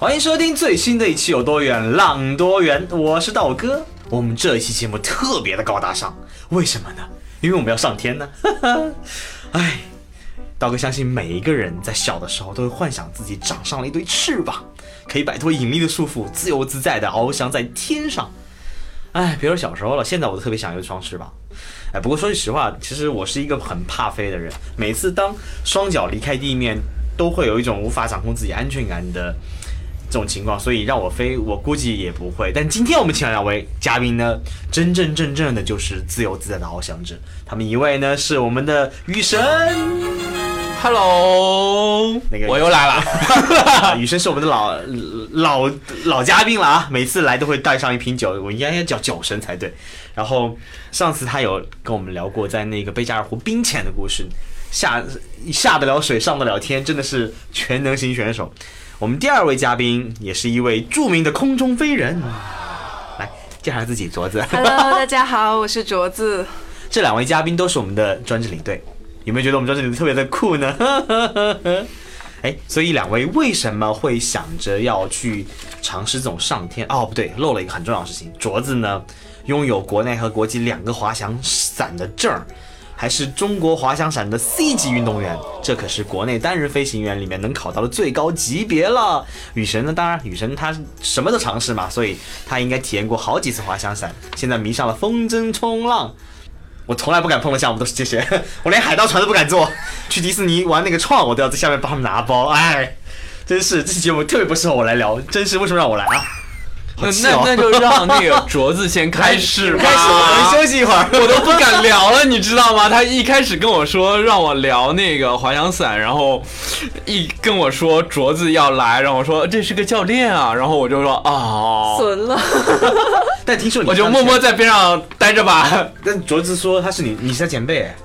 欢迎收听最新的一期《有多远浪多远》，我是道哥。我们这一期节目特别的高大上，为什么呢？因为我们要上天呢。哎，道哥相信每一个人在小的时候都会幻想自己长上了一对翅膀，可以摆脱引力的束缚，自由自在的翱翔在天上。哎，别说小时候了，现在我都特别想有一双翅膀。哎，不过说句实话，其实我是一个很怕飞的人。每次当双脚离开地面，都会有一种无法掌控自己安全感的这种情况，所以让我飞，我估计也不会。但今天我们请来两位嘉宾呢，真真正正的就是自由自在的翱翔者。他们一位呢是我们的雨神，Hello，那个我又来了。雨神是我们的老老老嘉宾了啊，每次来都会带上一瓶酒，我应该叫酒神才对。然后上次他有跟我们聊过在那个贝加尔湖冰潜的故事，下下得了水，上得了天，真的是全能型选手。我们第二位嘉宾也是一位著名的空中飞人，来介绍自己，镯子。Hello，大家好，我是镯子。这两位嘉宾都是我们的专职领队，有没有觉得我们专职领队特别的酷呢？哎，所以两位为什么会想着要去尝试这种上天？哦，不对，漏了一个很重要的事情。镯子呢，拥有国内和国际两个滑翔伞的证儿，还是中国滑翔伞的 C 级运动员，这可是国内单人飞行员里面能考到的最高级别了。雨神呢，当然雨神他什么都尝试嘛，所以他应该体验过好几次滑翔伞，现在迷上了风筝冲浪。我从来不敢碰的项目都是这些，我连海盗船都不敢坐。去迪士尼玩那个创，我都要在下面帮他们拿包。哎，真是这期节目特别不适合我来聊，真是为什么让我来啊？好那那那就让那个镯子先开始吧。开始，我们休息一会儿。我都不敢聊了，你知道吗？他一开始跟我说让我聊那个滑翔伞，然后一跟我说镯子要来，然后我说这是个教练啊，然后我就说啊，损了，但听说你我就默默在边上待着吧。但镯子说他是你，你是他前辈哎。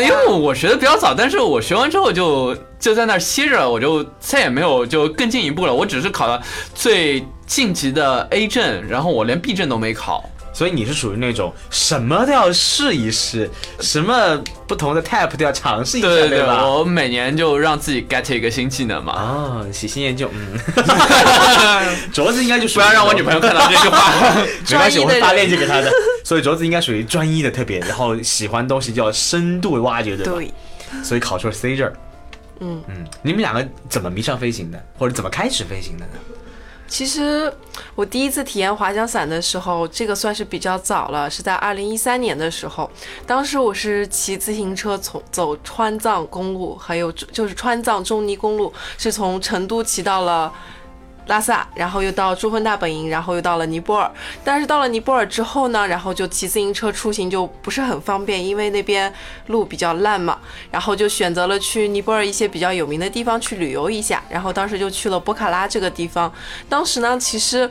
因为我学的比较早，但是我学完之后就就在那儿歇着，我就再也没有就更进一步了。我只是考了最晋级的 A 证，然后我连 B 证都没考。所以你是属于那种什么都要试一试，什么不同的 type 都要尝试一下，对对对，吧？我每年就让自己 get 一个新技能嘛，哦，喜新厌旧，嗯，镯子应该就属于不要让我女朋友看到这句话。没关系，我会发链接给她的。所以镯子应该属于专一的特别，然后喜欢东西就要深度挖掘，对吧？对，所以考出了 C 证。嗯嗯，你们两个怎么迷上飞行的，或者怎么开始飞行的呢？其实我第一次体验滑翔伞的时候，这个算是比较早了，是在二零一三年的时候。当时我是骑自行车从走川藏公路，还有就是川藏中尼公路，是从成都骑到了。拉萨，然后又到珠峰大本营，然后又到了尼泊尔。但是到了尼泊尔之后呢，然后就骑自行车出行就不是很方便，因为那边路比较烂嘛。然后就选择了去尼泊尔一些比较有名的地方去旅游一下。然后当时就去了博卡拉这个地方。当时呢，其实。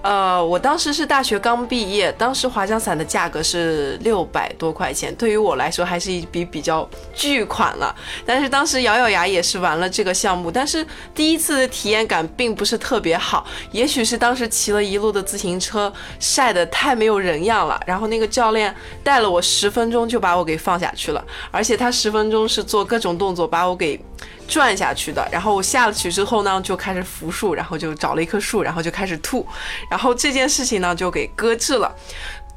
呃，我当时是大学刚毕业，当时滑翔伞的价格是六百多块钱，对于我来说还是一笔比较巨款了。但是当时咬咬牙也是玩了这个项目，但是第一次的体验感并不是特别好，也许是当时骑了一路的自行车晒得太没有人样了，然后那个教练带了我十分钟就把我给放下去了，而且他十分钟是做各种动作把我给。转下去的，然后我下去之后呢，就开始扶树，然后就找了一棵树，然后就开始吐，然后这件事情呢就给搁置了。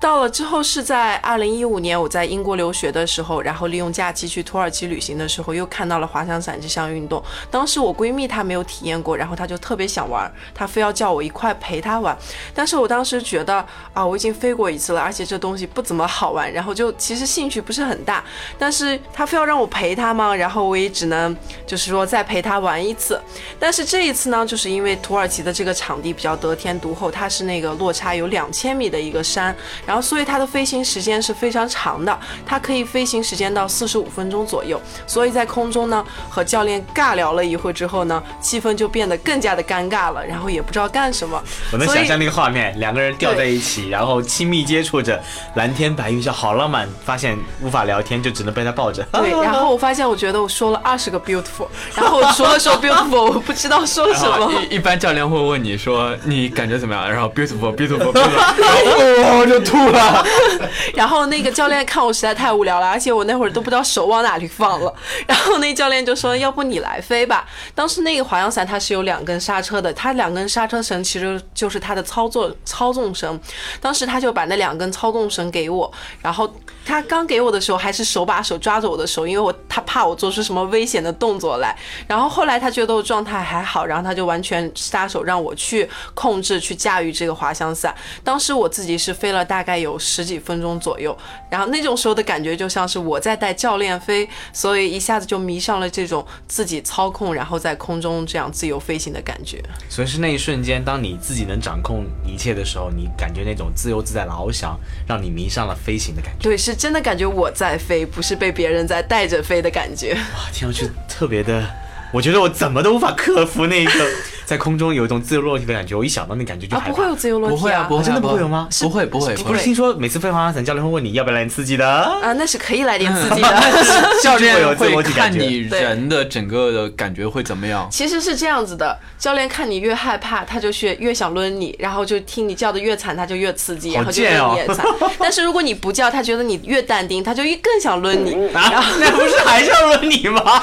到了之后是在二零一五年，我在英国留学的时候，然后利用假期去土耳其旅行的时候，又看到了滑翔伞这项运动。当时我闺蜜她没有体验过，然后她就特别想玩，她非要叫我一块陪她玩。但是我当时觉得啊，我已经飞过一次了，而且这东西不怎么好玩，然后就其实兴趣不是很大。但是她非要让我陪她嘛，然后我也只能就是说再陪她玩一次。但是这一次呢，就是因为土耳其的这个场地比较得天独厚，它是那个落差有两千米的一个山。后所以它的飞行时间是非常长的，它可以飞行时间到四十五分钟左右。所以在空中呢，和教练尬聊了一会之后呢，气氛就变得更加的尴尬了，然后也不知道干什么。我能想象那个画面，两个人吊在一起，然后亲密接触着，蓝天白云下好浪漫，发现无法聊天，就只能被他抱着。对，然后我发现，我觉得我说了二十个 beautiful，然后我除了说 beautiful，我不知道说什么。一一般教练会问你说你感觉怎么样，然后 beautiful beautiful beautiful，然后我就吐了。然后那个教练看我实在太无聊了，而且我那会儿都不知道手往哪里放了。然后那教练就说：“要不你来飞吧。”当时那个滑翔伞它是有两根刹车的，它两根刹车绳其实就是它的操作操纵绳。当时他就把那两根操纵绳给我，然后他刚给我的时候还是手把手抓着我的手，因为我他怕我做出什么危险的动作来。然后后来他觉得我状态还好，然后他就完全撒手让我去控制、去驾驭这个滑翔伞。当时我自己是飞了大概有十几分钟左右，然后那种时候的感觉就像是我在带教练飞，所以一下子就迷上了这种自己操控，然后在空中这样自由飞行的感觉。所以是那一瞬间，当你自己能掌控一切的时候，你感觉那种自由自在的翱翔，让你迷上了飞行的感觉。对，是真的感觉我在飞，不是被别人在带着飞的感觉。哇，听上去特别的，我觉得我怎么都无法克服那个 在空中有一种自由落体的感觉。我一想到那感觉就啊，害怕。不会有自由落体不会啊，不会啊，真的不会有吗不会，不会，不是。听说每次飞滑翔伞，教练会问你要不要来点刺激的？啊，那是可以来点 刺激的。教会有练会体感觉看你人的整个的感觉会怎么样？其实是这样子的，教练看你越害怕，他就是越想抡你，然后就听你叫的越惨，他就越刺激，然后就贱哦抡你也惨。但是如果你不叫，他觉得你越淡定，他就越更想抡你。然啊，后，那不是还是要抡你吗？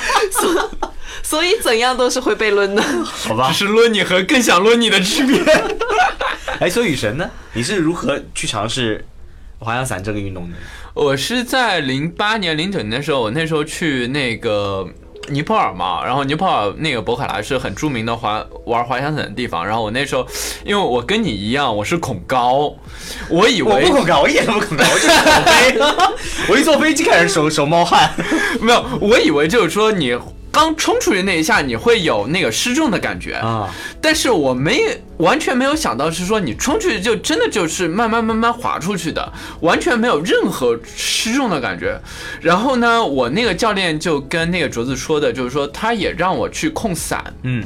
所以怎样都是会被抡的。好吧只。是抡你和更想抡你的区别。哎，所以雨神呢？你是如何去尝试滑翔伞这个运动的？我是在零八年、零九年的时候，我那时候去那个尼泊尔嘛，然后尼泊尔那个博卡拉是很著名的滑玩滑翔伞的地方。然后我那时候，因为我跟你一样，我是恐高，我以为我不恐高，我一点都不恐高，我就是恐飞。我一坐飞机开始手手冒汗。没有，我以为就是说你刚冲出去那一下，你会有那个失重的感觉。啊，但是我没完全没有想到是说你冲出去就真的就是慢慢慢慢滑出去的，完全没有任何失重的感觉。然后呢，我那个教练就跟那个镯子说的，就是说他也让我去控伞，嗯，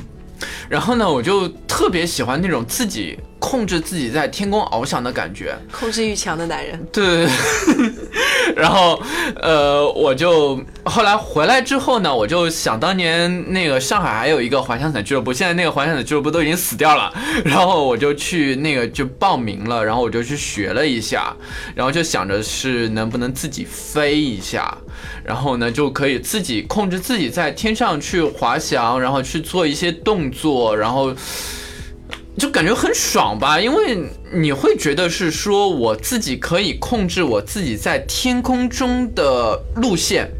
然后呢，我就特别喜欢那种自己控制自己在天空翱翔的感觉。控制欲强的男人，对，然后呃，我就后来回来之后呢，我就想当年那个上海还有一个滑翔伞俱乐部，现在那个滑翔伞俱乐部都已经死掉了，然后我就去那个就报名了，然后我就去学了一下，然后就想着是能不能自己飞一下，然后呢就可以自己控制自己在天上去滑翔，然后去做一些动作，然后。就感觉很爽吧，因为你会觉得是说我自己可以控制我自己在天空中的路线。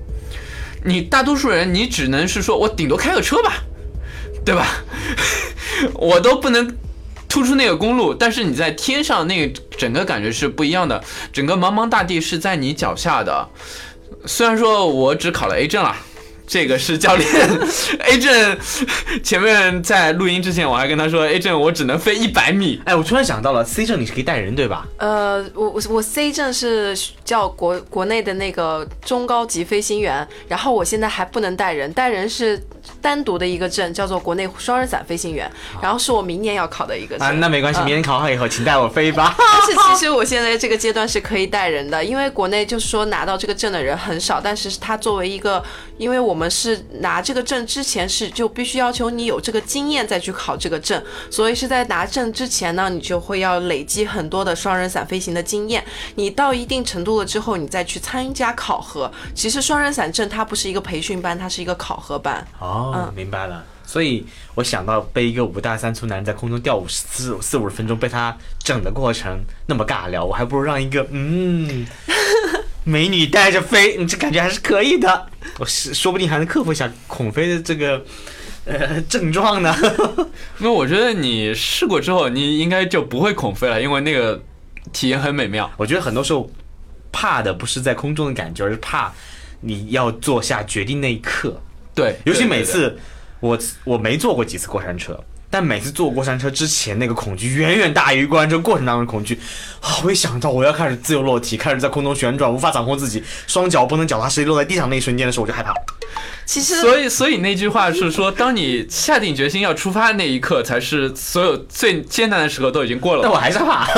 你大多数人，你只能是说我顶多开个车吧，对吧？我都不能突出那个公路，但是你在天上那个整个感觉是不一样的，整个茫茫大地是在你脚下的。虽然说我只考了 A 证了。这个是教练 A 证，前面在录音之前我还跟他说 A 证我只能飞一百米，哎，我突然想到了，C 证你是可以带人对吧？呃，我我我 C 证是叫国国内的那个中高级飞行员，然后我现在还不能带人，带人是单独的一个证，叫做国内双人伞飞行员，然后是我明年要考的一个证。啊，那没关系，嗯明年考好以后，请带我飞吧。但是其实我现在这个阶段是可以带人的，因为国内就是说拿到这个证的人很少，但是他作为一个，因为我们是拿这个证之前是就必须要求你有这个经验再去考这个证，所以是在拿证之前呢，你就会要累积很多的双人伞飞行的经验，你到一定程度了之后，你再去参加考核。其实双人伞证它不是一个培训班，它是一个考核班。哦，明白了。所以我想到被一个五大三粗男人在空中吊舞四四五十分钟，被他整的过程那么尬聊，我还不如让一个嗯 美女带着飞，你这感觉还是可以的。我是说不定还能克服一下恐飞的这个呃症状呢。那我觉得你试过之后，你应该就不会恐飞了，因为那个体验很美妙。我觉得很多时候怕的不是在空中的感觉，而是怕你要做下决定那一刻。对，尤其每次我我没坐过几次过山车，但每次坐过山车之前，那个恐惧远远大于过山车过程当中的恐惧啊！我一想到我要开始自由落体，开始在空中旋转，无法掌控自己，双脚不能脚踏实地落在地上那一瞬间的时候，我就害怕。其实所以，所以那句话是说，当你下定决心要出发的那一刻，才是所有最艰难的时刻都已经过了。但我还是害怕。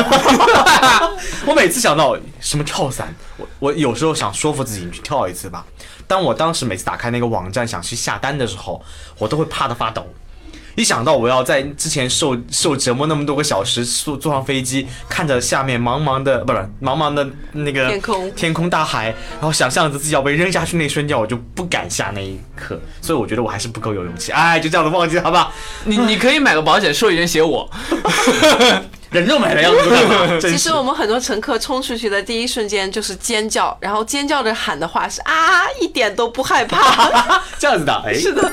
我每次想到什么跳伞，我我有时候想说服自己，你去跳一次吧。当我当时每次打开那个网站想去下单的时候，我都会怕的发抖。一想到我要在之前受受折磨那么多个小时，坐坐上飞机，看着下面茫茫的不是茫茫的那个天空天空大海，然后想象着自己要被扔下去那一瞬间，我就不敢下那一刻。所以我觉得我还是不够有勇气。哎，就这样子忘记了，好吧？你 你可以买个保险，受益人写我。人肉买了样子干嘛？其实我们很多乘客冲出去的第一瞬间就是尖叫，然后尖叫着喊的话是啊，一点都不害怕。这样子的，哎，是的。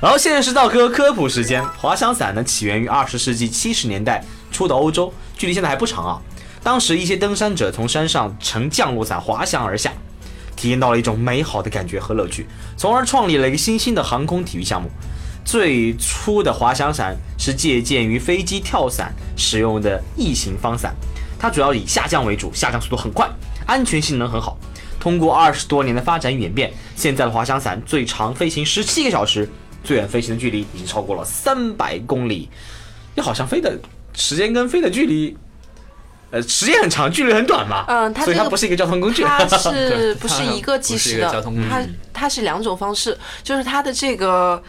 然后现在是道科科普时间。滑翔伞呢，起源于二十世纪七十年代初的欧洲，距离现在还不长啊。当时一些登山者从山上乘降落伞滑翔而下，体验到了一种美好的感觉和乐趣，从而创立了一个新兴的航空体育项目。最初的滑翔伞是借鉴于飞机跳伞使用的异形方伞，它主要以下降为主，下降速度很快，安全性能很好。通过二十多年的发展演变，现在的滑翔伞最长飞行十七个小时，最远飞行的距离已经超过了三百公里。你好像飞的时间跟飞的距离，呃，时间很长，距离很短嘛。嗯它这个所以它不是一个交通工具。它是 对不是一个计时的个交通工具？它它是两种方式，就是它的这个。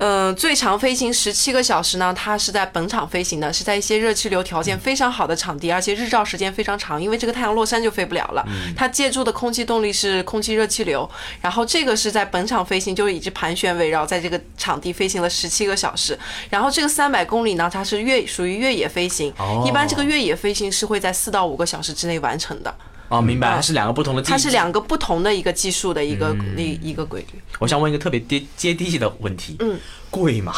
呃，最长飞行十七个小时呢，它是在本场飞行的，是在一些热气流条件非常好的场地，而且日照时间非常长，因为这个太阳落山就飞不了了。它借助的空气动力是空气热气流，然后这个是在本场飞行，就是一直盘旋围绕在这个场地飞行了十七个小时。然后这个三百公里呢，它是越属于越野飞行，哦一般这个越野飞行是会在四到五个小时之内完成的。哦，明白，它是两个不同的技。它是。两个不同的一个技术的一个嗯一、一个规律我想问一个特别接接地气的问题。嗯，贵吗？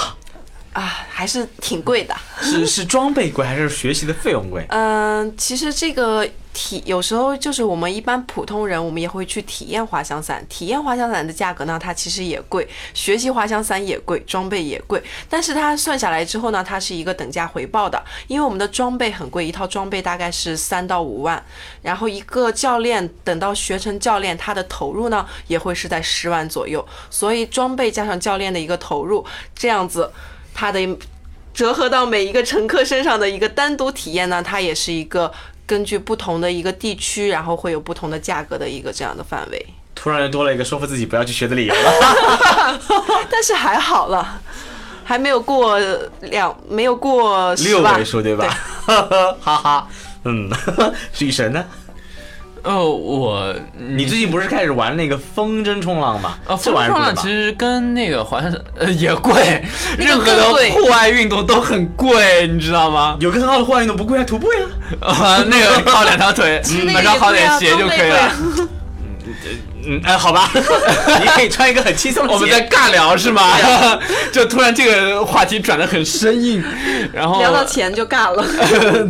啊，还是挺贵的。是是装备贵还是学习的费用贵？嗯，其实这个体有时候就是我们一般普通人，我们也会去体验滑翔伞。体验滑翔伞的价格呢，它其实也贵；学习滑翔伞也贵，装备也贵。但是它算下来之后呢，它是一个等价回报的，因为我们的装备很贵，一套装备大概是三到五万，然后一个教练等到学成教练，他的投入呢也会是在十万左右。所以装备加上教练的一个投入，这样子它的折合到每一个乘客身上的一个单独体验呢，它也是一个根据不同的一个地区，然后会有不同的价格的一个这样的范围。突然又多了一个说服自己不要去学的理由了。但是还好了，还没有过两，没有过六位数对吧？哈哈，嗯，女神呢？哦，我你最近不是开始玩那个风筝冲浪吗？啊，这风筝玩意儿贵吗浪其实跟那个滑翔伞呃也贵，那 个任何的户外运动都很贵，你知道吗？有个很好的户外运动不贵啊，徒步呀。啊，那个靠两条腿，那个买双好点鞋就可以了。嗯，哎，好吧，你可以穿一个很轻松的。我们在尬聊是吗？就突然这个话题转的很生硬，然后聊到钱就尬了。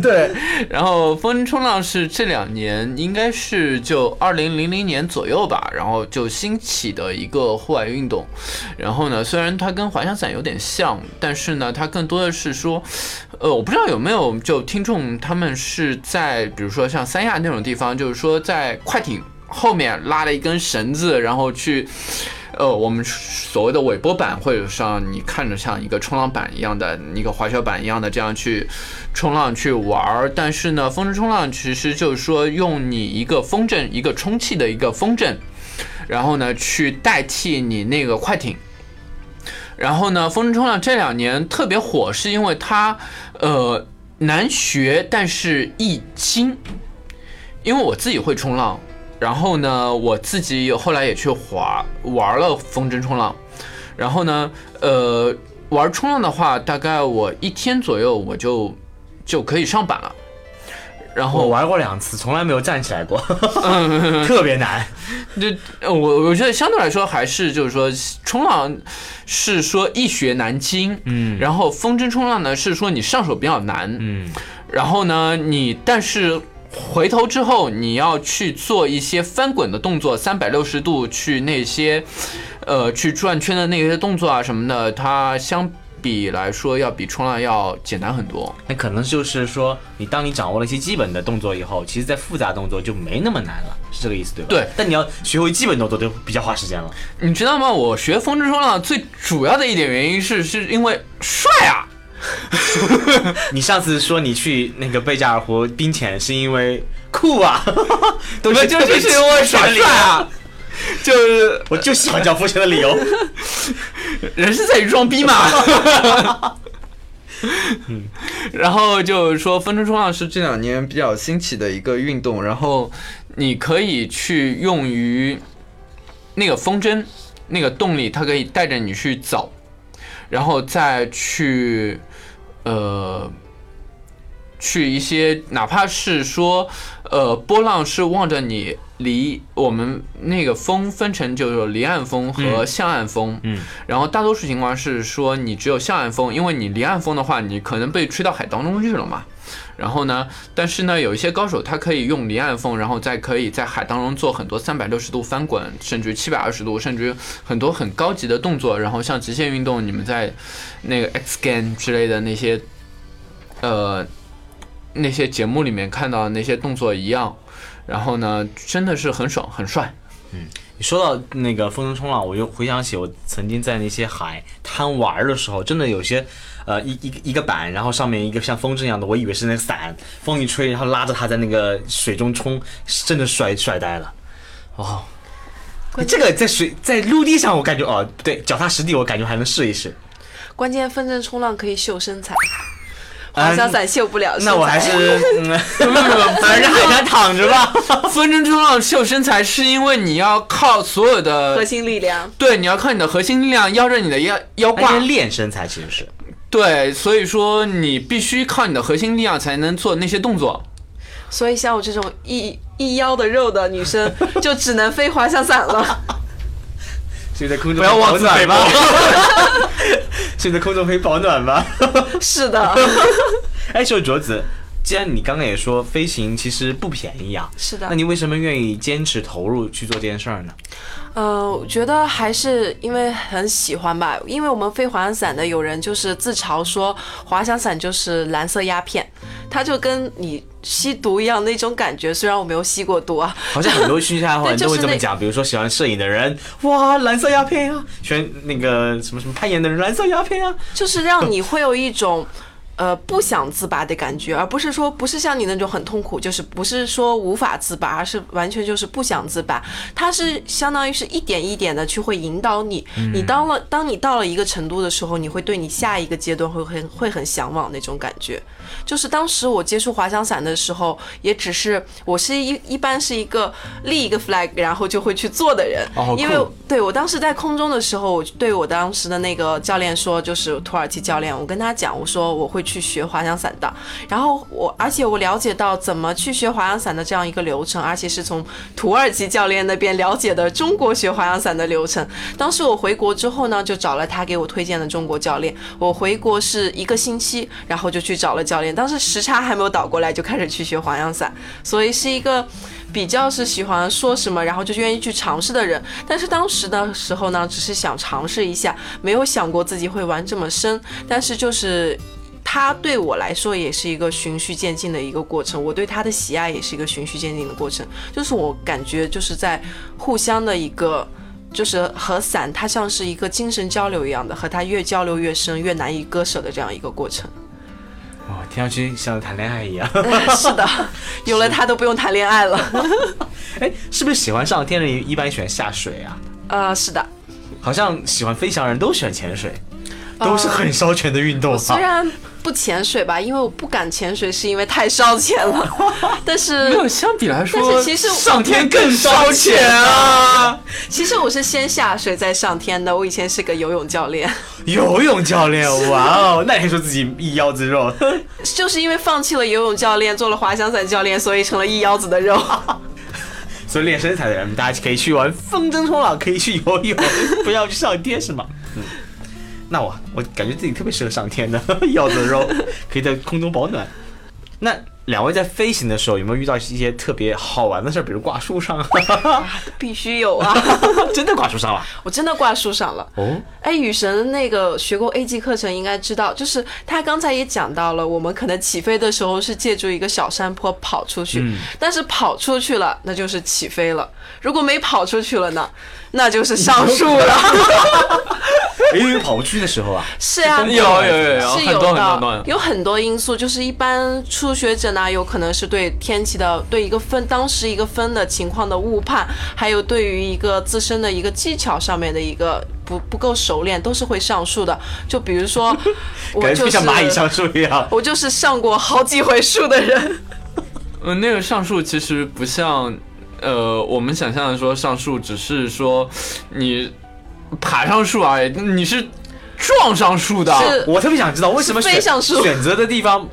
对，然后风筝冲浪是这两年应该是就二零零零年左右吧，然后就兴起的一个户外运动。然后呢，虽然它跟滑翔伞有点像，但是呢，它更多的是说，呃，我不知道有没有就听众他们是在比如说像三亚那种地方，就是说在快艇后面拉了一根绳子，然后去。呃，我们所谓的尾波板，或者像你看着像一个冲浪板一样的一个滑雪板一样的这样去冲浪去玩儿，但是呢，风筝冲浪其实就是说用你一个风筝，一个充气的一个风筝，然后呢去代替你那个快艇。然后呢，风筝冲浪这两年特别火，是因为它呃难学，但是易精。因为我自己会冲浪，然后呢，我自己有后来也去滑玩了风筝冲浪，然后呢，呃，玩冲浪的话，大概我一天左右我就就可以上板了。然后我玩过两次，从来没有站起来过，特别难。就呃我我觉得相对来说还是就是说冲浪是说易学难精，嗯然后风筝冲浪呢是说你上手比较难，嗯，然后呢你但是回头之后你要去做一些翻滚的动作，三百六十度去那些呃去转圈的那些动作啊什么的，它相比来说要比冲浪要简单很多。那可能就是说，你当你掌握了一些基本的动作以后，其实在复杂动作就没那么难了，是这个意思对吧？对。但你要学会基本动作就比较花时间了。你知道吗？我学风之冲浪最主要的一点原因是，是因为帅啊。你上次说你去那个贝加尔湖冰潜是因为酷啊，都是就是因为耍帅啊，就是我就喜欢讲肤浅的理由，人是在于装逼嘛。嗯，然后就是说风筝冲浪是这两年比较兴起的一个运动，然后你可以去用于那个风筝那个动力，它可以带着你去走，然后再去。呃，去一些哪怕是说，呃，波浪是望着你离我们那个风分成就是离岸风和向岸风，嗯，然后大多数情况是说你只有向岸风，因为你离岸风的话，你可能被吹到海当中去了嘛。然后呢，但是呢，有一些高手他可以用离岸风，然后再可以在海当中做很多三百六十度翻滚，甚至七百二十度，甚至很多很高级的动作。然后像极限运动，你们在那个 X Game 之类的那些，呃，那些节目里面看到的那些动作一样。然后呢，真的是很爽很帅。嗯，你说到那个风筝冲浪，我就回想起我曾经在那些海滩玩的时候，真的有些。呃，一一个一个板，然后上面一个像风筝一样的，我以为是那个伞，风一吹，然后拉着它在那个水中冲，真的帅帅呆了。哦，这个在水在陆地上，我感觉哦，对，脚踏实地，我感觉还能试一试。关键风筝冲浪可以秀身材，滑翔伞秀不了。那我还是 嗯，不不不，反正海滩躺着吧。风筝冲浪秀身材是因为你要靠所有的核心力量，对，你要靠你的核心力量腰着你的腰腰挂练身材，其实是。对，所以说你必须靠你的核心力量才能做那些动作。所以像我这种一一腰的肉的女生，就只能飞滑翔伞了。所以在空中不要忘暖吧。所以在空中可以保暖吧。是的。哎，小卓子，既然你刚刚也说飞行其实不便宜啊，是的，那你为什么愿意坚持投入去做这件事儿呢？呃，我觉得还是因为很喜欢吧，因为我们飞滑翔伞的有人就是自嘲说滑翔伞就是蓝色鸦片，它就跟你吸毒一样那种感觉。虽然我没有吸过毒啊，好像很多兴趣爱好人 都会这么讲，比如说喜欢摄影的人，哇，蓝色鸦片啊；喜欢那个什么什么攀岩的人，蓝色鸦片啊，就是让你会有一种。呃，不想自拔的感觉，而不是说不是像你那种很痛苦，就是不是说无法自拔，而是完全就是不想自拔。它是相当于是一点一点的去会引导你，你到了当你到了一个程度的时候，你会对你下一个阶段会很会很向往那种感觉。就是当时我接触滑翔伞的时候，也只是我是一一般是一个立一个 flag，然后就会去做的人。因为对我当时在空中的时候，我对我当时的那个教练说，就是土耳其教练，我跟他讲，我说我会去学滑翔伞的。然后我而且我了解到怎么去学滑翔伞的这样一个流程，而且是从土耳其教练那边了解的中国学滑翔伞的流程。当时我回国之后呢，就找了他给我推荐的中国教练。我回国是一个星期，然后就去找了教练。当时时差还没有倒过来，就开始去学滑翔伞，所以是一个比较是喜欢说什么，然后就愿意去尝试的人。但是当时的时候呢，只是想尝试一下，没有想过自己会玩这么深。但是就是他对我来说也是一个循序渐进的一个过程，我对他的喜爱也是一个循序渐进的过程。就是我感觉就是在互相的一个，就是和伞它像是一个精神交流一样的，和他越交流越深，越难以割舍的这样一个过程。哦，听上去像谈恋爱一样。是的，有了他都不用谈恋爱了。哎，是不是喜欢上天的人一般喜欢下水啊？呃，是的。好像喜欢飞翔人都喜欢潜水，都是很烧钱的运动。虽然。不潜水吧，因为我不敢潜水，是因为太烧钱了。但是没有相比来说，但是其实上天更烧钱啊。其实我是先下水再上天的。我以前是个游泳教练。游泳教练，哇哦，那你还说自己一腰子肉？就是因为放弃了游泳教练，做了滑翔伞教练，所以成了一腰子的肉。所以练身材的人，大家可以去玩风筝冲浪，可以去游泳，不要去上天，是吗？嗯。那我我感觉自己特别适合上天的 腰子肉，可以在空中保暖。那两位在飞行的时候有没有遇到一些特别好玩的事儿，比如挂树上？必须有啊！真的挂树上了？我真的挂树上了。哦，哎，雨神那个学过 A G 课程应该知道，就是他刚才也讲到了，我们可能起飞的时候是借助一个小山坡跑出去，但是跑出去了，那就是起飞了；如果没跑出去了呢，那就是上树了。因为跑不出去的时候啊，是啊，有有有有是很多很的，多有很多因素，就是一般初学者呢，有可能是对天气的、对一个风当时一个风的情况的误判，还有对于一个自身的一个技巧上面的一个不不够熟练，都是会上树的。就比如说，我就是像蚂蚁上树一样。我就是上过好几回树的人。嗯，那个上树其实不像，呃，我们想象的说上树只是说你爬上树而已，你是撞上树的。是我特别想知道为什么选是飞上树选择的地方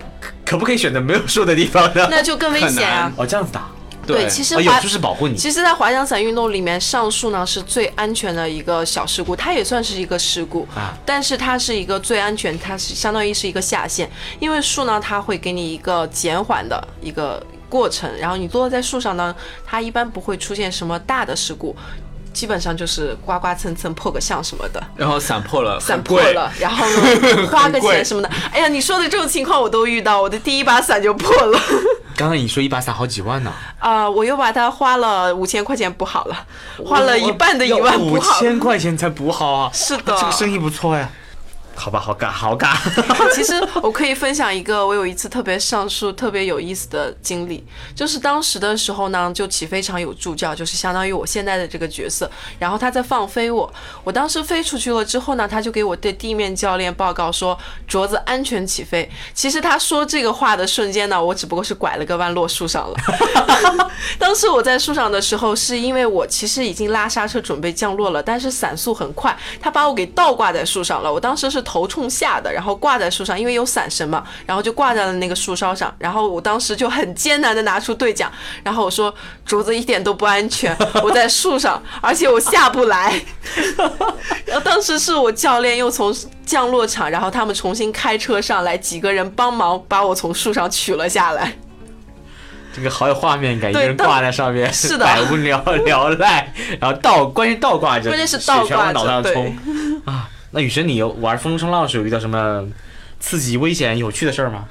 可不可以选择没有树的地方呢？那就更危险啊！哦，这样子的啊，对，其实滑就是保护你。其实，在滑翔伞运动里面，上树呢是最安全的一个小事故，它也算是一个事故，啊但是它是一个最安全，它是相当于是一个下限，因为树呢，它会给你一个减缓的一个过程，然后你坐在树上呢，它一般不会出现什么大的事故。基本上就是刮刮蹭蹭破个相什么的，然后伞破了，伞破了，然后呢 花个钱什么的。哎呀，你说的这种情况我都遇到，我的第一把伞就破了。刚刚你说一把伞好几万呢，啊、我又把它花了五千块钱补好了，花了一半的一万五补好了。千块钱才补好啊！是的，这个生意不错呀。好吧，好尬，好尬。其实我可以分享一个我有一次特别上树、特别有意思的经历，就是当时的时候呢，就起飞场有助教，就是相当于我现在的这个角色，然后他在放飞我，我当时飞出去了之后呢，他就给我的地面教练报告说镯子安全起飞。其实他说这个话的瞬间呢，我只不过是拐了个弯落树上了。当时我在树上的时候，是因为我其实已经拉刹车准备降落了，但是伞速很快，他把我给倒挂在树上了。我当时是头冲下的，然后挂在树上，因为有伞绳嘛，然后就挂在了那个树梢上。然后我当时就很艰难的拿出对讲，然后我说竹子一点都不安全，我在树上，而且我下不来。然后当时是我教练又从降落场，然后他们重新开车上来，几个人帮忙把我从树上取了下来。这个好有画面感，一个人挂在上面，是的百无聊 聊赖，然后倒，关键倒挂着，关键是倒挂对冲啊！那雨神，你有玩风冲浪的时候有遇到什么刺激、危险、有趣的事儿吗？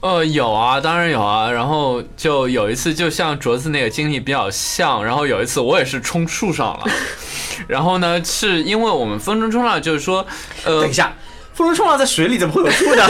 呃，有啊，当然有啊。然后就有一次，就像镯子那个经历比较像。然后有一次我也是冲树上了，然后呢，是因为我们风筝冲浪就是说，呃等一，下，风筝冲浪在水里怎么会有树呢？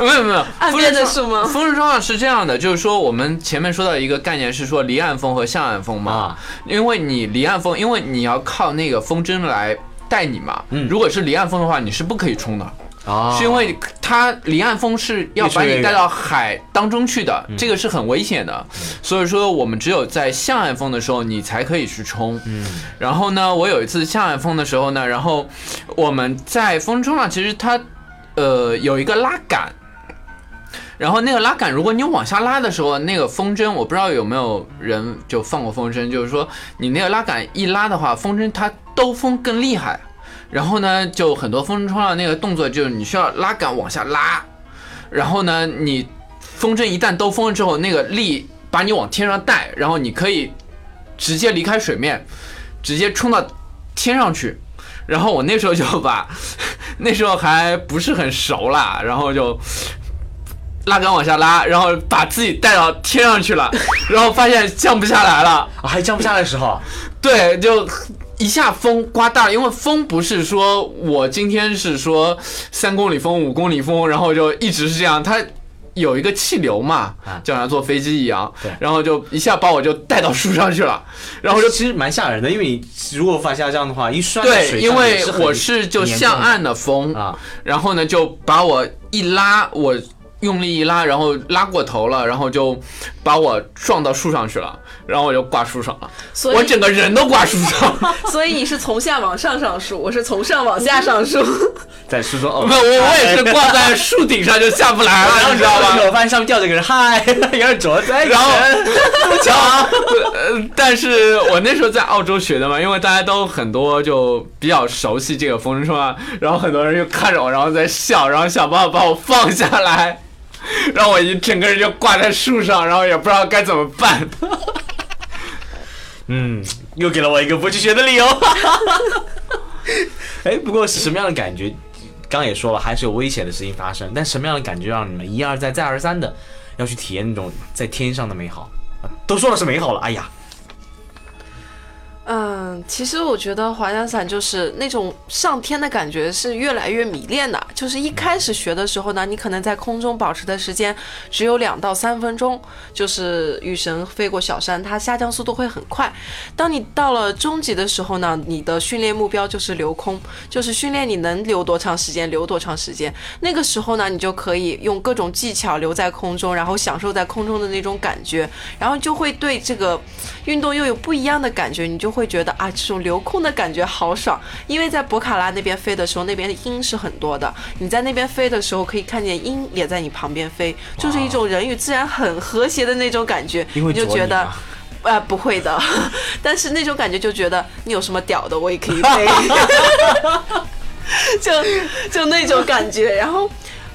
没 有没有，岸边的风筝树吗？风筝冲浪是这样的，就是说我们前面说到一个概念是说离岸风和向岸风嘛，啊因为你离岸风，因为你要靠那个风筝来带你嘛。嗯如果是离岸风的话，你是不可以冲的。啊是因为它离岸风是要把你带到海当中去的，这个是很危险的。所以说，我们只有在向岸风的时候，你才可以去冲。嗯，然后呢，我有一次向岸风的时候呢，然后我们在风中啊，其实它呃有一个拉杆。然后那个拉杆，如果你往下拉的时候，那个风筝，我不知道有没有人就放过风筝，就是说你那个拉杆一拉的话，风筝它兜风更厉害。然后呢，就很多风筝冲浪那个动作，就是你需要拉杆往下拉，然后呢，你风筝一旦兜风了之后，那个力把你往天上带，然后你可以直接离开水面，直接冲到天上去。然后我那时候就把，那时候还不是很熟啦，然后就拉杆往下拉，然后把自己带到天上去了，然后发现降不下来了。啊，还降不下来的时候，对，就一下风刮大了，因为风不是说我今天是说三公里风、五公里风，然后就一直是这样，它有一个气流嘛啊，就像坐飞机一样对，然后就一下把我就带到树上去了，然后就其实蛮吓人的，因为你如果反下降的话，一摔对，因为我是就向岸的风，啊，然后呢就把我一拉，我用力一拉，然后拉过头了，然后就把我撞到树上去了，然后我就挂树上了，所我整个人都挂树上了。所以你是从下往上上树，我是从上往下上树。在树上哦，不，我我也是挂在树顶上就下不来了，你知道吗？我发现上面吊着个人，嗨，有点镯子，哎然后不巧，呃，但是我那时候在澳洲学的嘛，因为大家都很多就比较熟悉这个风筝冲浪，然后很多人就看着我，然后在笑，然后想办法把我放下来。然后我一整个人就挂在树上，然后也不知道该怎么办。嗯，又给了我一个不去学的理由。哎，不过是什么样的感觉？刚刚也说了，还是有危险的事情发生。但什么样的感觉让你们一而再、再而三的要去体验那种在天上的美好？啊都说了是美好了，哎呀，嗯，其实我觉得滑翔伞就是那种上天的感觉是越来越迷恋的。就是一开始学的时候呢，你可能在空中保持的时间只有两到三分钟，就是雨神飞过小山，它下降速度会很快。当你到了中级的时候呢，你的训练目标就是留空，就是训练你能留多长时间留多长时间。那个时候呢，你就可以用各种技巧留在空中，然后享受在空中的那种感觉，然后就会对这个运动又有不一样的感觉，你就会觉得啊，这种留空的感觉好爽。因为在博卡拉那边飞的时候，那边的鹰是很多的，你在那边飞的时候可以看见鹰也在你旁边飞，就是一种人与自然很和谐的那种感觉，你就觉得。啊呃，不会的，但是那种感觉就觉得你有什么屌的，我也可以飞，就就那种感觉，然后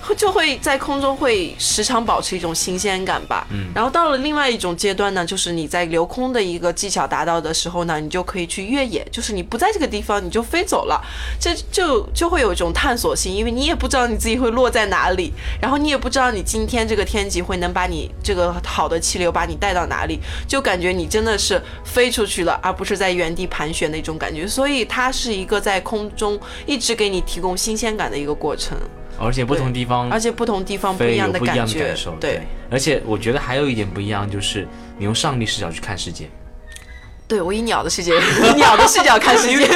就会在空中会时常保持一种新鲜感吧。嗯，然后到了另外一种阶段呢，就是你在留空的一个技巧达到的时候呢，你就可以去越野，就是你不在这个地方，你就飞走了，这就就会有一种探索性，因为你也不知道你自己会落在哪里，然后你也不知道你今天这个天气会能把你这个好的气流把你带到哪里，就感觉你真的是飞出去了，而不是在原地盘旋的一种感觉。所以它是一个在空中一直给你提供新鲜感的一个过程，而且不同地方而且不同地方不一样的有不一样的觉感受，，对。而且我觉得还有一点不一样，就是你用上帝视角去看世界。对我以鸟的视角，鸟的视角看世界。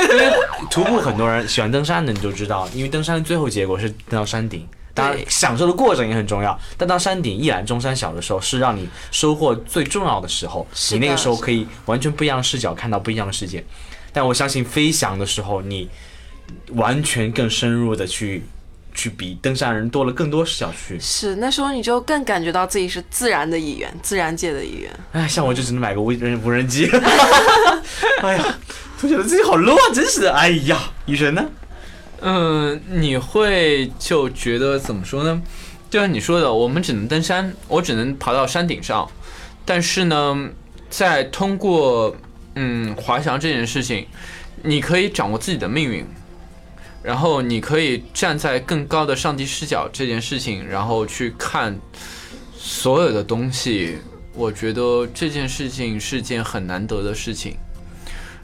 徒步很多人喜欢登山的，你就知道，因为登山的最后结果是登到山顶。当然，享受的过程也很重要。但当山顶一览众山小的时候，是让你收获最重要的时候。是你那个时候可以完全不一样的视角看到不一样的世界。但我相信飞翔的时候，你完全更深入的去去比登山人多了更多视角去。是那时候你就更感觉到自己是自然的一员，自然界的一员。哎，像我就只能买个无人无人机。哎呀，都觉得自己好 low 啊，真是的。哎呀，雨神呢？嗯，你会就觉得怎么说呢？就像你说的，我们只能登山，我只能爬到山顶上。但是呢，在通过嗯滑翔这件事情，你可以掌握自己的命运，然后你可以站在更高的上帝视角这件事情，然后去看所有的东西。我觉得这件事情是件很难得的事情。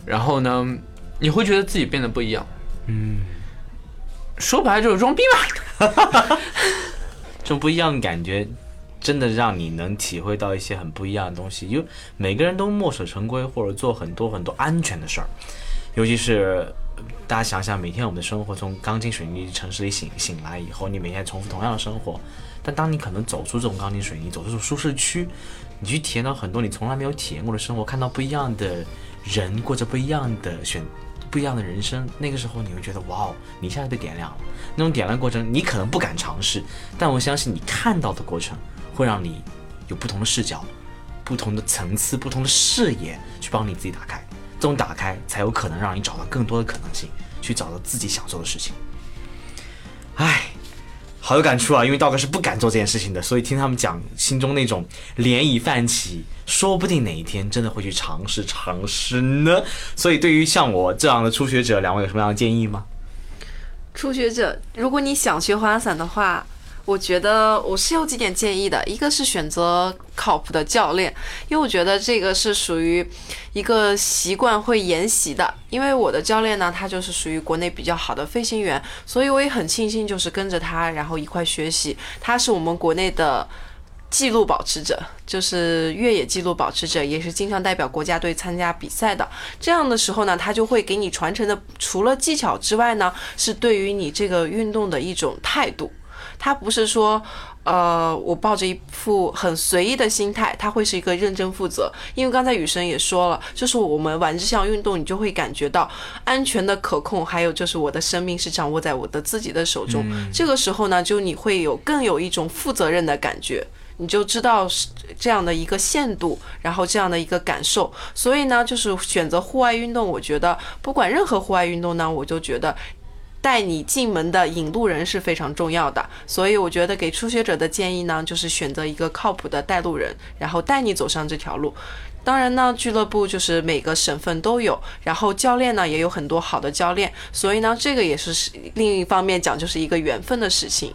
然后呢，你会觉得自己变得不一样。嗯说白了就是装逼嘛。这种不一样的感觉，真的让你能体会到一些很不一样的东西。因为每个人都墨守成规，或者做很多很多安全的事儿，尤其是呃大家想想，每天我们的生活从钢筋水泥城市里醒醒来以后，你每天重复同样的生活，但当你可能走出这种钢筋水泥，走出这种舒适区，你去体验到很多你从来没有体验过的生活，看到不一样的人过着不一样的选。不一样的人生，那个时候你会觉得哇哦，你一下子被点亮了。那种点亮过程，你可能不敢尝试，但我相信你看到的过程会让你有不同的视角、不同的层次、不同的视野去帮你自己打开。中打开才有可能让你找到更多的可能性，去找到自己想做的事情。唉，好有感触啊！因为道哥是不敢做这件事情的，所以听他们讲，心中那种涟漪泛起，说不定哪一天真的会去尝试尝试呢。所以对于像我这样的初学者，两位有什么样的建议吗？初学者，如果你想学滑伞的话，我觉得我是有几点建议的。一个是选择靠谱的教练，因为我觉得这个是属于一个习惯会沿袭的。因为我的教练呢，他就是属于国内比较好的飞行员，所以我也很庆幸就是跟着他，然后一块学习。他是我们国内的。记录保持者就是越野记录保持者，也是经常代表国家队参加比赛的。这样的时候呢，他就会给你传承的，除了技巧之外呢，是对于你这个运动的一种态度。他不是说，呃，我抱着一副很随意的心态，他会是一个认真负责。因为刚才雨神也说了，就是我们玩这项运动，你就会感觉到安全的可控，还有就是我的生命是掌握在我的自己的手中。这个时候呢，就你会有更有一种负责任的感觉。你就知道是这样的一个限度，然后这样的一个感受。所以呢，就是选择户外运动，我觉得不管任何户外运动呢，我就觉得带你进门的引路人是非常重要的。所以我觉得给初学者的建议呢，就是选择一个靠谱的带路人，然后带你走上这条路。当然呢，俱乐部就是每个省份都有，然后教练呢也有很多好的教练，所以呢，这个也是另一方面讲，就是一个缘分的事情。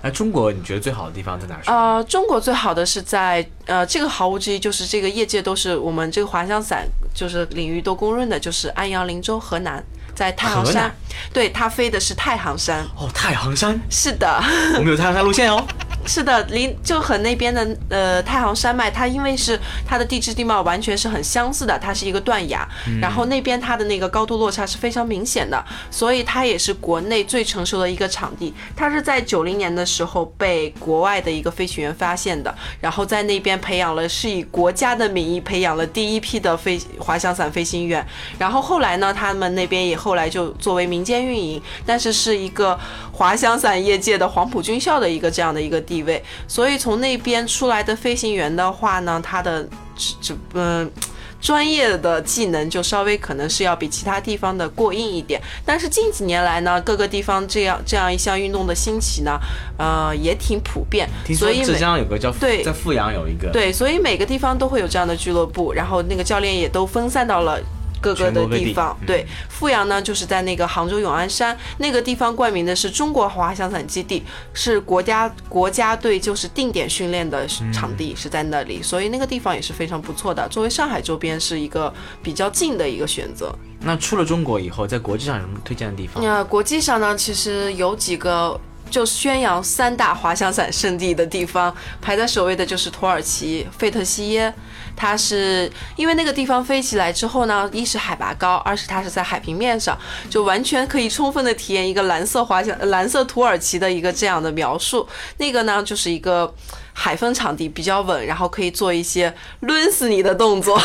哎，中国你觉得最好的地方在哪儿？呃，中国最好的是在呃，这个毫无之一，就是这个业界都是我们这个滑翔伞就是领域都公认的，就是安阳、林州、河南，在太行山。对，它飞的是太行山。哦，太行山。是的，我们有太行山路线哦。是的，离就和那边的呃太行山脉，它因为是它的地质地貌完全是很相似的，它是一个断崖，然后那边它的那个高度落差是非常明显的，所以它也是国内最成熟的一个场地。它是在九零年的时候被国外的一个飞行员发现的，然后在那边培养了，是以国家的名义培养了第一批的飞滑翔伞飞行员。然后后来呢，他们那边也后来就作为民间运营，但是是一个滑翔伞业界的黄埔军校的一个这样的一个地。地位，所以从那边出来的飞行员的话呢，他的这这嗯专业的技能就稍微可能是要比其他地方的过硬一点。但是近几年来呢，各个地方这样这样一项运动的兴起呢，呃也挺普遍。所以浙江有个叫对，在富阳有一个对，所以每个地方都会有这样的俱乐部，然后那个教练也都分散到了。各个的地方，对富阳呢，就是在那个杭州永安山那个地方冠名的是中国滑翔伞基地，是国家国家队就是定点训练的场地是在那里，所以那个地方也是非常不错的。作为上海周边是一个比较近的一个选择。那出了中国以后，在国际上有什么推荐的地方？那国际上呢，其实有几个就宣扬三大滑翔伞圣地的地方，排在首位的就是土耳其费特希耶。它是因为那个地方飞起来之后呢，一是海拔高，二是它是在海平面上，就完全可以充分的体验一个蓝色滑翔、蓝色土耳其的一个这样的描述。那个呢，就是一个海风场地，比较稳，然后可以做一些抡死你的动作。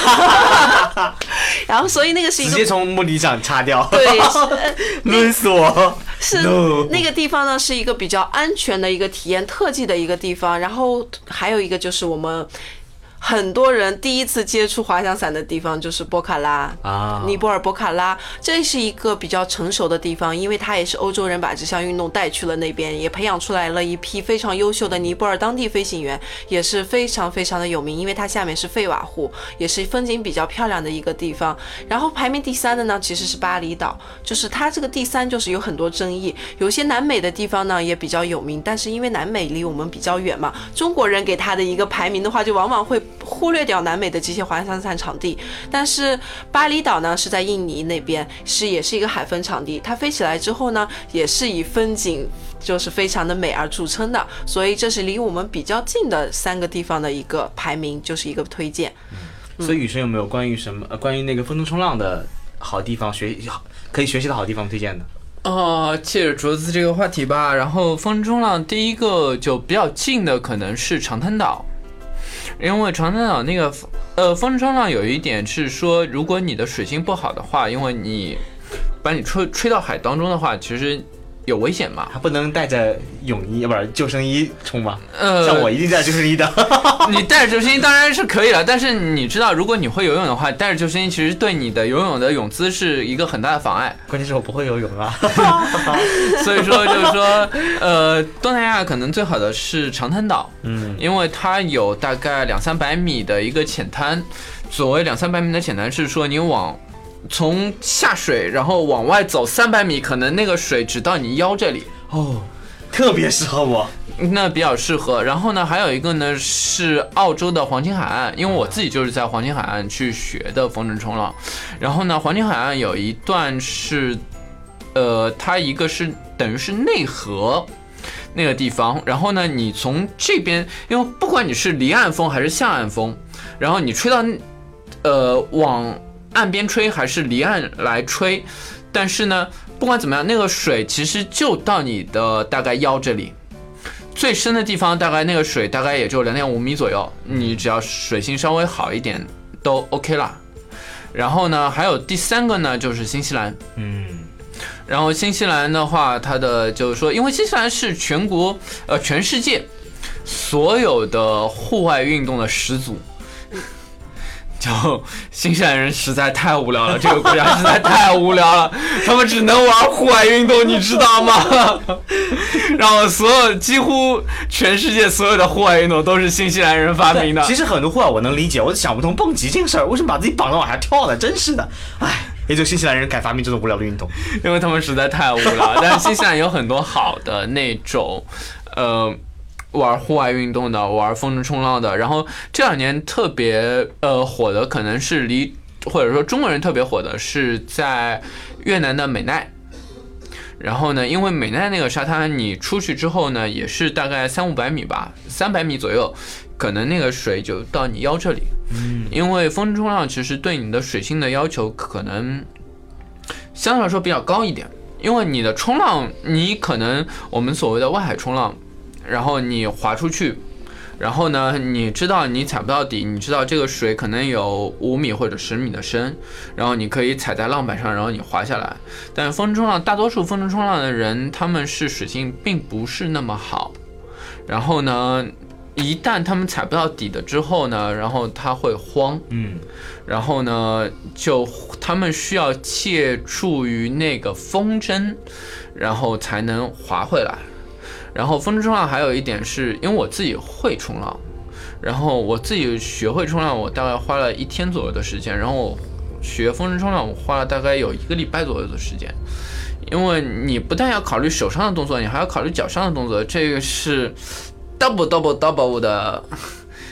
然后，所以那个是一个直接从木地上擦掉。对，抡死我。是那个地方呢，是一个比较安全的一个体验特技的一个地方。然后还有一个就是我们。很多人第一次接触滑翔伞的地方就是波卡拉啊，尼泊尔波卡拉，这是一个比较成熟的地方，因为它也是欧洲人把这项运动带去了那边，也培养出来了一批非常优秀的尼泊尔当地飞行员，也是非常非常的有名，因为它下面是费瓦湖，也是风景比较漂亮的一个地方。然后排名第三的呢，其实是巴厘岛，就是它这个第三就是有很多争议，有些南美的地方呢也比较有名，但是因为南美离我们比较远嘛，中国人给它的一个排名的话，就往往会。忽略掉南美的这些滑翔伞场地，但是巴厘岛呢是在印尼那边，是也是一个海风场地。它飞起来之后呢，也是以风景就是非常的美而著称的，所以这是离我们比较近的三个地方的一个排名，就是一个推荐。所以雨神有没有关于什么呃关于那个风筝冲浪的好地方学可以学习的好地方推荐的？哦，借着镯子这个话题吧，然后风筝冲浪第一个就比较近的可能是长滩岛。因为长滩岛那个，呃，风筝上有一点是说，如果你的水性不好的话，因为你把你吹吹到海当中的话，其实。有危险吗？他不能带着泳衣，不是救生衣冲吗？呃，像我一定带救生衣的。你带着救生衣当然是可以了，但是你知道，如果你会游泳的话，带着救生衣其实对你的游泳的泳姿是一个很大的妨碍。关键是我不会游泳啊。所以说，就是说，呃，东南亚可能最好的是长滩岛，嗯，因为它有大概两三百米的一个浅滩。所谓两三百米的浅滩，是说你往。从下水，然后往外走三百米，可能那个水只到你腰这里哦，特别适合我，那比较适合。然后呢，还有一个呢是澳洲的黄金海岸，因为我自己就是在黄金海岸去学的风筝冲浪。然后呢，黄金海岸有一段是，呃，它一个是等于是内河那个地方，然后呢，你从这边，因为不管你是离岸风还是向岸风，然后你吹到，呃，往。岸边吹还是离岸来吹，但是呢，不管怎么样，那个水其实就到你的大概腰这里，最深的地方大概那个水大概也就两点五米左右，你只要水性稍微好一点都 OK 啦。然后呢，还有第三个呢，就是新西兰，嗯，然后新西兰的话，它的就是说，因为新西兰是全国呃全世界所有的户外运动的始祖。就新西兰人实在太无聊了，这个国家实在太无聊了，他们只能玩户外运动，你知道吗？然后所有几乎全世界所有的户外运动都是新西兰人发明的。其实很多户外我能理解，我就想不通蹦极这个事儿为什么把自己绑着往下跳呢？真是的，唉，也就新西兰人敢发明这种无聊的运动。因为他们实在太无聊。但是新西兰有很多好的那种，呃，玩户外运动的，玩风筝冲浪的。然后这两年特别呃火的，可能是离或者说中国人特别火的是在越南的美奈。然后呢，因为美奈那个沙滩，你出去之后呢，也是大概三五百米吧，三百米左右，可能那个水就到你腰这里。嗯，因为风筝冲浪其实对你的水性的要求可能相对来说比较高一点，因为你的冲浪，你可能我们所谓的外海冲浪，然后你滑出去。然后呢，你知道你踩不到底，你知道这个水可能有五米或者十米的深，然后你可以踩在浪板上，然后你滑下来。但风筝冲浪，大多数风筝冲浪的人，他们是水性并不是那么好。然后呢，一旦他们踩不到底的之后呢，然后他会慌，嗯，然后呢，就他们需要借助于那个风筝，然后才能滑回来。然后风筝冲浪还有一点是因为我自己会冲浪，然后我自己学会冲浪，我大概花了一天左右的时间。然后我学风筝冲浪，我花了大概有一个礼拜左右的时间，因为你不但要考虑手上的动作，你还要考虑脚上的动作，这个是 double double double 的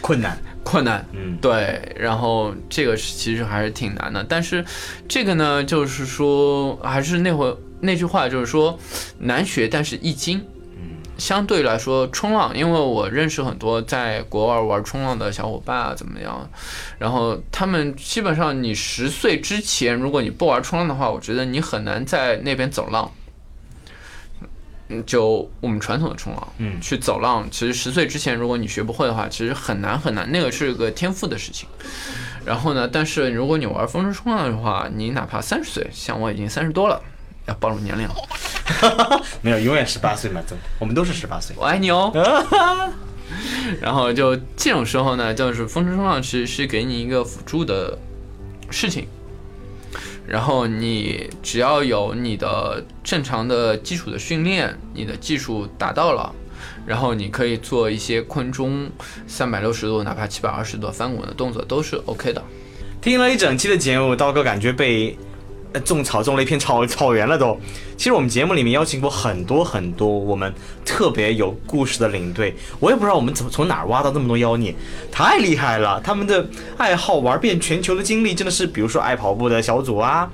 困难，困难。嗯，对，然后这个是其实还是挺难的，但是这个呢，就是说还是那会那句话，就是说难学但是易精。相对来说，冲浪，因为我认识很多在国外玩冲浪的小伙伴啊，怎么样？然后他们基本上，你十岁之前，如果你不玩冲浪的话，我觉得你很难在那边走浪。嗯，就我们传统的冲浪，嗯去走浪，其实十岁之前，如果你学不会的话，其实很难很难，那个是个天赋的事情。然后呢，但是如果你玩风筝冲浪的话，你哪怕三十岁，像我已经三十多了，要暴露年龄了，没有，永远十八岁嘛，都我们都是十八岁。我爱你哦。然后就这种时候呢，就是风筝冲浪其实是给你一个辅助的事情，然后你只要有你的正常的基础的训练，你的技术达到了，然后你可以做一些空中三百六十度，哪怕七百二十度翻滚的动作都是 OK 的。听了一整期的节目，刀哥感觉被呃种草种了一片草草原了都。其实我们节目里面邀请过很多很多我们特别有故事的领队，我也不知道我们怎么从哪儿挖到这么多妖孽，太厉害了！他们的爱好玩遍全球的经历真的是，比如说爱跑步的小组啊，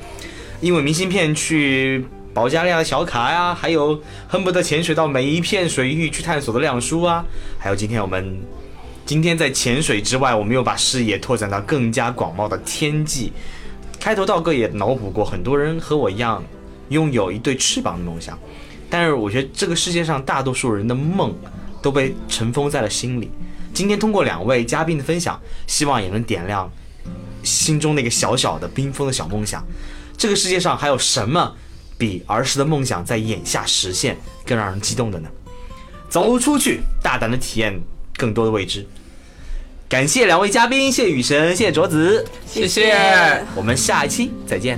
因为明信片去保加利亚的小卡呀、还有恨不得潜水到每一片水域去探索的亮叔啊，还有今天我们今天在潜水之外，我们又把视野拓展到更加广袤的天际。开头道哥也脑补过，很多人和我一样拥有一对翅膀的梦想，但是我觉得这个世界上大多数人的梦都被尘封在了心里。今天通过两位嘉宾的分享，希望也能点亮心中那个小小的冰封的小梦想。这个世界上还有什么比儿时的梦想在眼下实现更让人激动的呢？走出去，大胆的体验更多的未知。感谢两位嘉宾，谢谢雨神，谢谢卓子，谢谢。我们下一期再见。